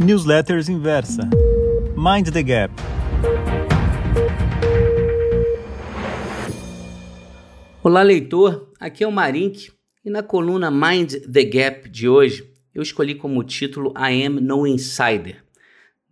Newsletters Inversa. Mind the Gap. Olá, leitor. Aqui é o Marink e na coluna Mind the Gap de hoje eu escolhi como título I Am No Insider.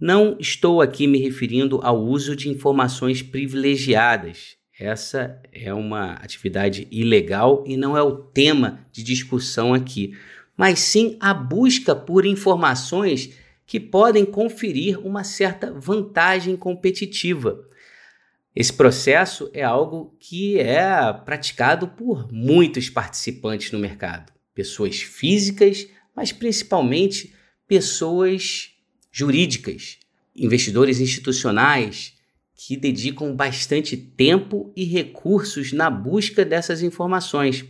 Não estou aqui me referindo ao uso de informações privilegiadas. Essa é uma atividade ilegal e não é o tema de discussão aqui, mas sim a busca por informações que podem conferir uma certa vantagem competitiva. Esse processo é algo que é praticado por muitos participantes no mercado, pessoas físicas, mas principalmente pessoas jurídicas, investidores institucionais que dedicam bastante tempo e recursos na busca dessas informações.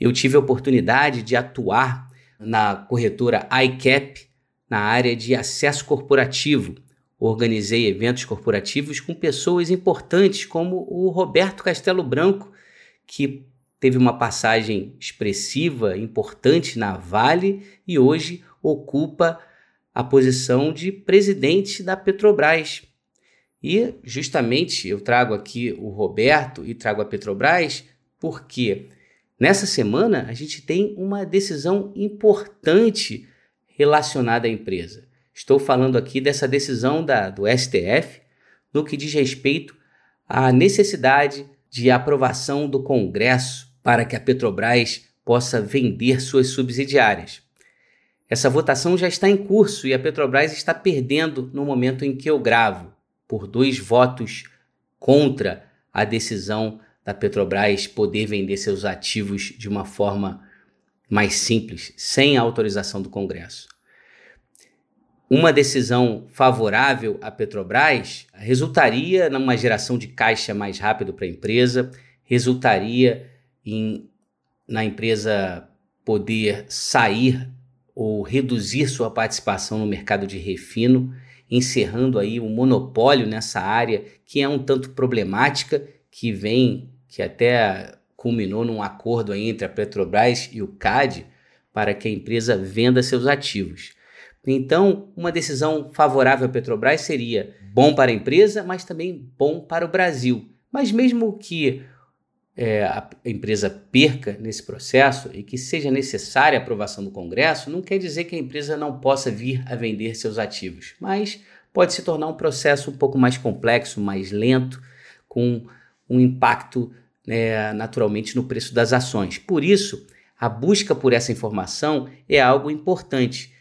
Eu tive a oportunidade de atuar na corretora iCap na área de acesso corporativo. Organizei eventos corporativos com pessoas importantes como o Roberto Castelo Branco, que teve uma passagem expressiva, importante na Vale e hoje ocupa a posição de presidente da Petrobras. E justamente eu trago aqui o Roberto e trago a Petrobras porque nessa semana a gente tem uma decisão importante relacionada à empresa. Estou falando aqui dessa decisão da, do STF no que diz respeito à necessidade de aprovação do Congresso para que a Petrobras possa vender suas subsidiárias. Essa votação já está em curso e a Petrobras está perdendo no momento em que eu gravo, por dois votos contra a decisão da Petrobras poder vender seus ativos de uma forma mais simples, sem a autorização do Congresso. Uma decisão favorável à Petrobras resultaria numa geração de caixa mais rápido para a empresa, resultaria em na empresa poder sair ou reduzir sua participação no mercado de refino, encerrando aí um monopólio nessa área que é um tanto problemática, que vem, que até culminou num acordo entre a Petrobras e o CAD para que a empresa venda seus ativos. Então, uma decisão favorável à Petrobras seria bom para a empresa, mas também bom para o Brasil. Mas mesmo que é, a empresa perca nesse processo e que seja necessária a aprovação do Congresso, não quer dizer que a empresa não possa vir a vender seus ativos, mas pode se tornar um processo um pouco mais complexo, mais lento, com um impacto né, naturalmente no preço das ações. Por isso, a busca por essa informação é algo importante.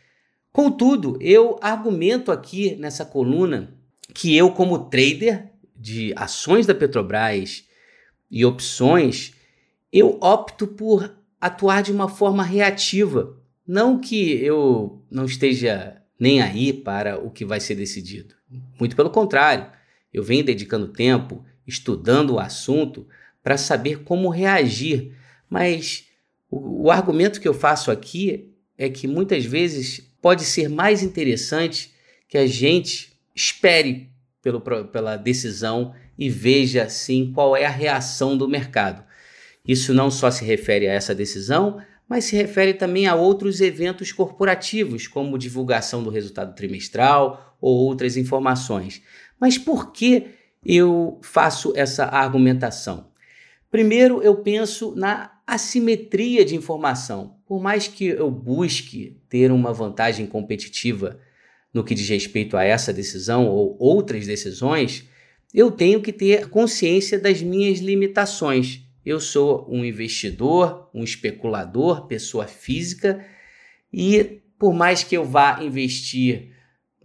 Contudo, eu argumento aqui nessa coluna que eu, como trader de ações da Petrobras, e opções, eu opto por atuar de uma forma reativa. Não que eu não esteja nem aí para o que vai ser decidido. Muito pelo contrário, eu venho dedicando tempo estudando o assunto para saber como reagir. Mas o, o argumento que eu faço aqui é que muitas vezes pode ser mais interessante que a gente espere pelo, pela decisão e veja assim qual é a reação do mercado. Isso não só se refere a essa decisão, mas se refere também a outros eventos corporativos, como divulgação do resultado trimestral ou outras informações. Mas por que eu faço essa argumentação? Primeiro, eu penso na assimetria de informação. Por mais que eu busque ter uma vantagem competitiva no que diz respeito a essa decisão ou outras decisões, eu tenho que ter consciência das minhas limitações. Eu sou um investidor, um especulador, pessoa física, e por mais que eu vá investir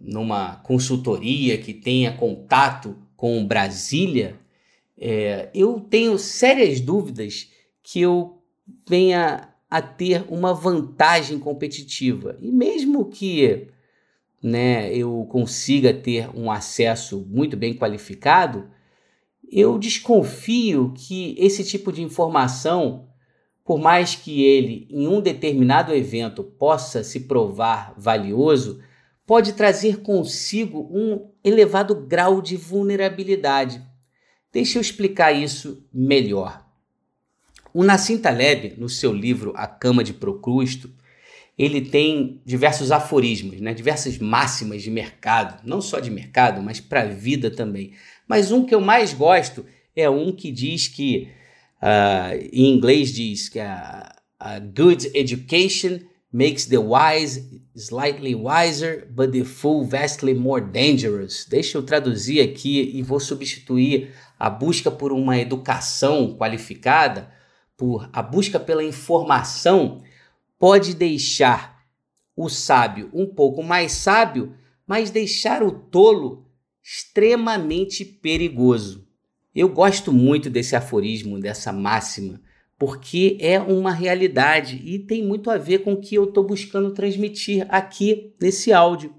numa consultoria que tenha contato com Brasília, é, eu tenho sérias dúvidas que eu venha a ter uma vantagem competitiva. E mesmo que né, eu consiga ter um acesso muito bem qualificado, eu desconfio que esse tipo de informação, por mais que ele em um determinado evento possa se provar valioso, pode trazer consigo um elevado grau de vulnerabilidade. Deixa eu explicar isso melhor. O Nassim Taleb, no seu livro A Cama de Procrusto, ele tem diversos aforismos, né? diversas máximas de mercado, não só de mercado, mas para a vida também. Mas um que eu mais gosto é um que diz que, uh, em inglês diz que a, a good education makes the wise slightly wiser, but the fool vastly more dangerous. Deixa eu traduzir aqui e vou substituir a busca por uma educação qualificada por a busca pela informação pode deixar o sábio um pouco mais sábio, mas deixar o tolo extremamente perigoso. Eu gosto muito desse aforismo, dessa máxima, porque é uma realidade e tem muito a ver com o que eu estou buscando transmitir aqui nesse áudio.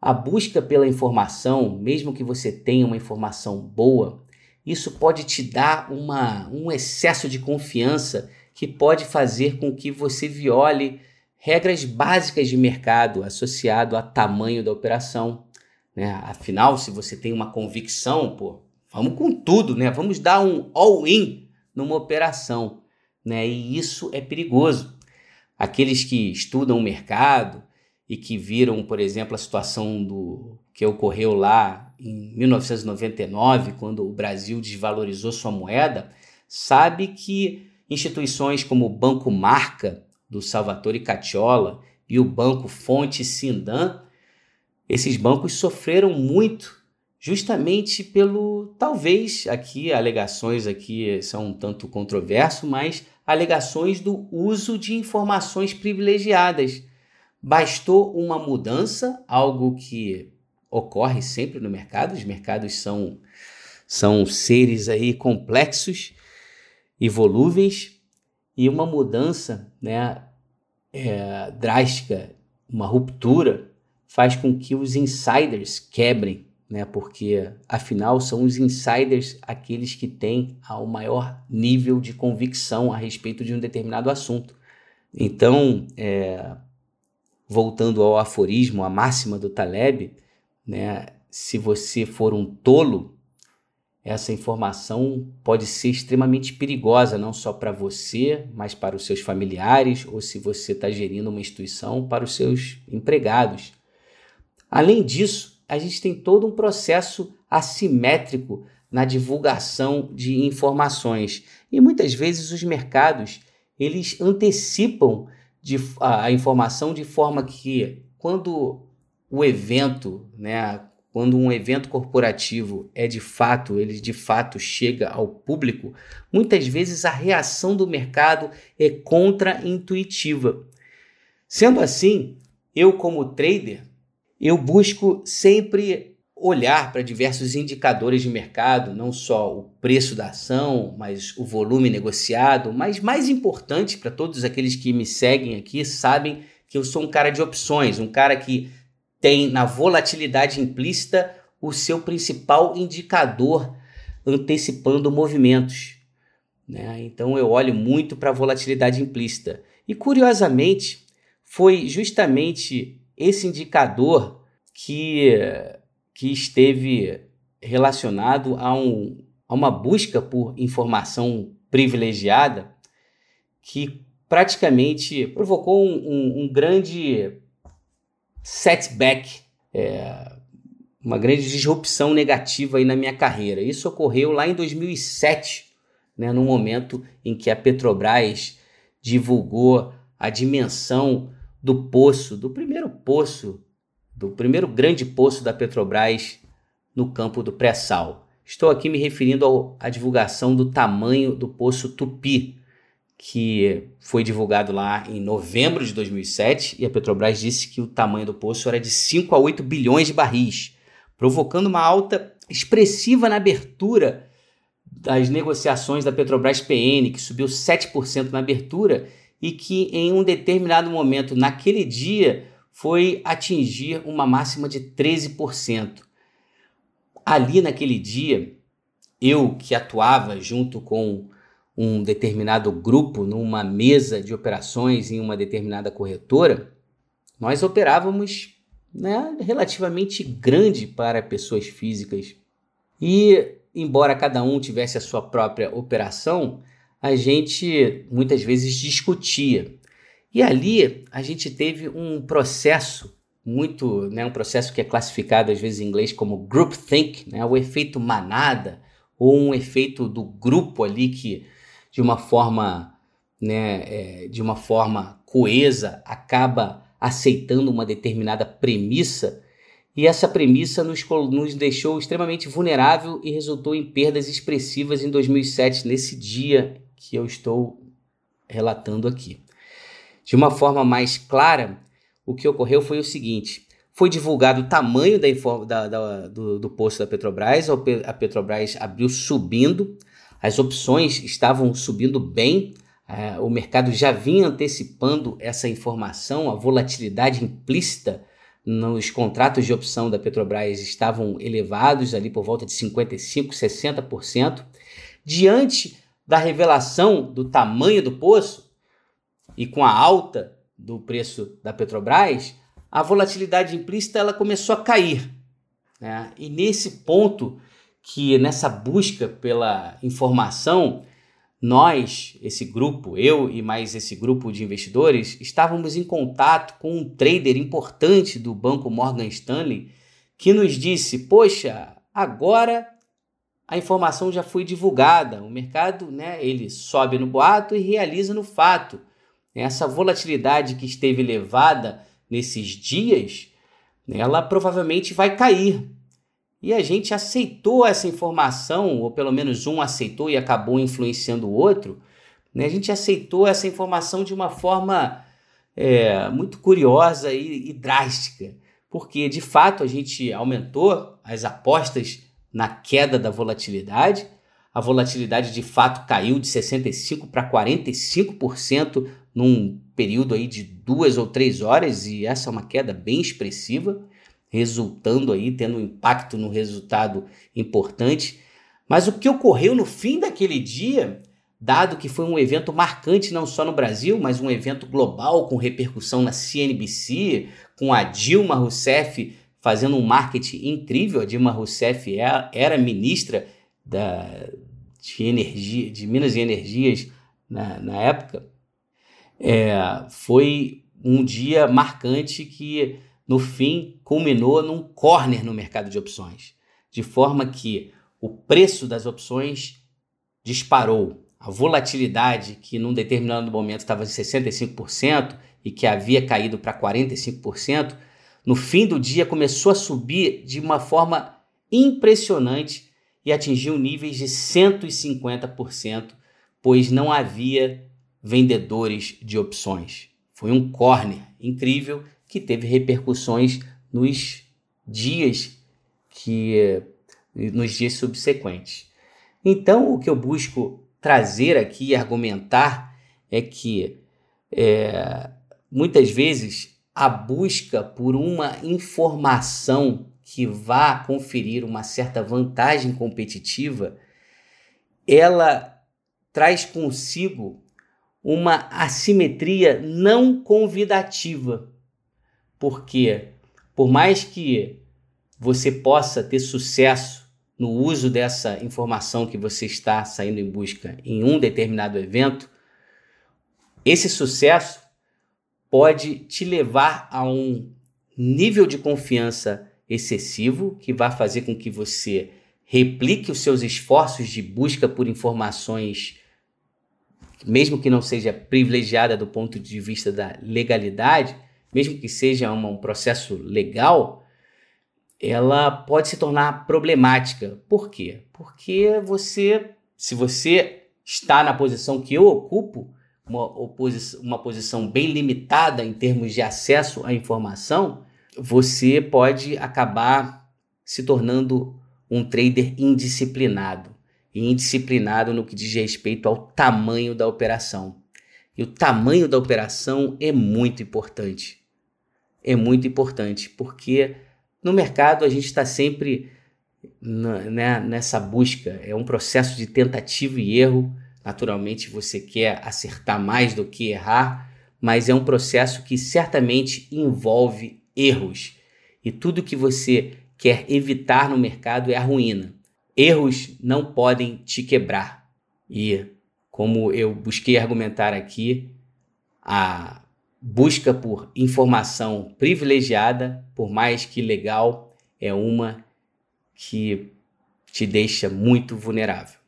A busca pela informação, mesmo que você tenha uma informação boa, isso pode te dar uma, um excesso de confiança que pode fazer com que você viole regras básicas de mercado associado a tamanho da operação. Né? Afinal, se você tem uma convicção, pô, vamos com tudo, né? Vamos dar um all-in numa operação, né? E isso é perigoso. Aqueles que estudam o mercado e que viram, por exemplo, a situação do que ocorreu lá em 1999, quando o Brasil desvalorizou sua moeda, sabe que Instituições como o Banco Marca, do Salvatore Cacciola, e o Banco Fonte Sindan, esses bancos sofreram muito justamente pelo, talvez, aqui, alegações aqui são um tanto controverso, mas alegações do uso de informações privilegiadas. Bastou uma mudança, algo que ocorre sempre no mercado, os mercados são, são seres aí complexos, e volúveis, e uma mudança né, é, drástica, uma ruptura, faz com que os insiders quebrem, né, porque afinal são os insiders aqueles que têm o maior nível de convicção a respeito de um determinado assunto. Então, é, voltando ao aforismo, a máxima do Taleb, né, se você for um tolo, essa informação pode ser extremamente perigosa, não só para você, mas para os seus familiares, ou se você está gerindo uma instituição, para os seus empregados. Além disso, a gente tem todo um processo assimétrico na divulgação de informações e muitas vezes os mercados eles antecipam de, a, a informação de forma que quando o evento, né, quando um evento corporativo é de fato, ele de fato chega ao público, muitas vezes a reação do mercado é contra-intuitiva. Sendo assim, eu como trader, eu busco sempre olhar para diversos indicadores de mercado, não só o preço da ação, mas o volume negociado, mas mais importante para todos aqueles que me seguem aqui sabem que eu sou um cara de opções, um cara que tem na volatilidade implícita o seu principal indicador antecipando movimentos. Né? Então eu olho muito para a volatilidade implícita. E curiosamente, foi justamente esse indicador que, que esteve relacionado a, um, a uma busca por informação privilegiada que praticamente provocou um, um, um grande setback, é, uma grande disrupção negativa aí na minha carreira. Isso ocorreu lá em 2007, né, no momento em que a Petrobras divulgou a dimensão do poço, do primeiro poço, do primeiro grande poço da Petrobras no campo do pré-sal. Estou aqui me referindo à divulgação do tamanho do poço Tupi, que foi divulgado lá em novembro de 2007 e a Petrobras disse que o tamanho do poço era de 5 a 8 bilhões de barris, provocando uma alta expressiva na abertura das negociações da Petrobras PN, que subiu 7% na abertura e que em um determinado momento, naquele dia, foi atingir uma máxima de 13%. Ali naquele dia, eu que atuava junto com um determinado grupo numa mesa de operações em uma determinada corretora, nós operávamos né, relativamente grande para pessoas físicas. E, embora cada um tivesse a sua própria operação, a gente muitas vezes discutia. E ali a gente teve um processo muito, né, um processo que é classificado às vezes em inglês como groupthink, né, o efeito manada ou um efeito do grupo ali que de uma forma, né, é, de uma forma coesa acaba aceitando uma determinada premissa e essa premissa nos, nos deixou extremamente vulnerável e resultou em perdas expressivas em 2007 nesse dia que eu estou relatando aqui. De uma forma mais clara, o que ocorreu foi o seguinte: foi divulgado o tamanho da, da, da, do, do posto da Petrobras, a Petrobras abriu subindo, as opções estavam subindo bem, é, o mercado já vinha antecipando essa informação, a volatilidade implícita nos contratos de opção da Petrobras estavam elevados, ali por volta de 55%, 60%. Diante da revelação do tamanho do poço, e com a alta do preço da Petrobras, a volatilidade implícita ela começou a cair. Né? E nesse ponto que nessa busca pela informação, nós, esse grupo, eu e mais esse grupo de investidores, estávamos em contato com um trader importante do banco Morgan Stanley que nos disse: Poxa, agora a informação já foi divulgada, o mercado né, ele sobe no boato e realiza no fato. Essa volatilidade que esteve elevada nesses dias, ela provavelmente vai cair. E a gente aceitou essa informação, ou pelo menos um aceitou e acabou influenciando o outro. Né? A gente aceitou essa informação de uma forma é, muito curiosa e, e drástica, porque de fato a gente aumentou as apostas na queda da volatilidade. A volatilidade de fato caiu de 65% para 45% num período aí de duas ou três horas e essa é uma queda bem expressiva, resultando aí tendo um impacto no resultado importante. Mas o que ocorreu no fim daquele dia, dado que foi um evento marcante não só no Brasil, mas um evento global com repercussão na CNBC, com a Dilma Rousseff fazendo um marketing incrível. A Dilma Rousseff é, era ministra da, de energia, de Minas e Energias na, na época é, foi um dia marcante que, no fim, culminou num corner no mercado de opções, de forma que o preço das opções disparou. A volatilidade, que num determinado momento estava em 65% e que havia caído para 45%, no fim do dia começou a subir de uma forma impressionante e atingiu níveis de 150%, pois não havia vendedores de opções. Foi um corner incrível que teve repercussões nos dias que nos dias subsequentes. Então, o que eu busco trazer aqui e argumentar é que é, muitas vezes a busca por uma informação que vá conferir uma certa vantagem competitiva, ela traz consigo uma assimetria não convidativa. Porque, por mais que você possa ter sucesso no uso dessa informação que você está saindo em busca em um determinado evento, esse sucesso pode te levar a um nível de confiança excessivo que vai fazer com que você replique os seus esforços de busca por informações mesmo que não seja privilegiada do ponto de vista da legalidade, mesmo que seja um processo legal, ela pode se tornar problemática. Por quê? Porque você, se você está na posição que eu ocupo, uma, uma posição bem limitada em termos de acesso à informação, você pode acabar se tornando um trader indisciplinado e indisciplinado no que diz respeito ao tamanho da operação. E o tamanho da operação é muito importante. É muito importante, porque no mercado a gente está sempre né, nessa busca. É um processo de tentativa e erro. Naturalmente você quer acertar mais do que errar, mas é um processo que certamente envolve erros. E tudo que você quer evitar no mercado é a ruína. Erros não podem te quebrar. E, como eu busquei argumentar aqui, a busca por informação privilegiada, por mais que legal, é uma que te deixa muito vulnerável.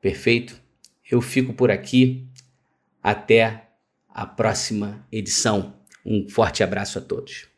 Perfeito? Eu fico por aqui. Até a próxima edição. Um forte abraço a todos.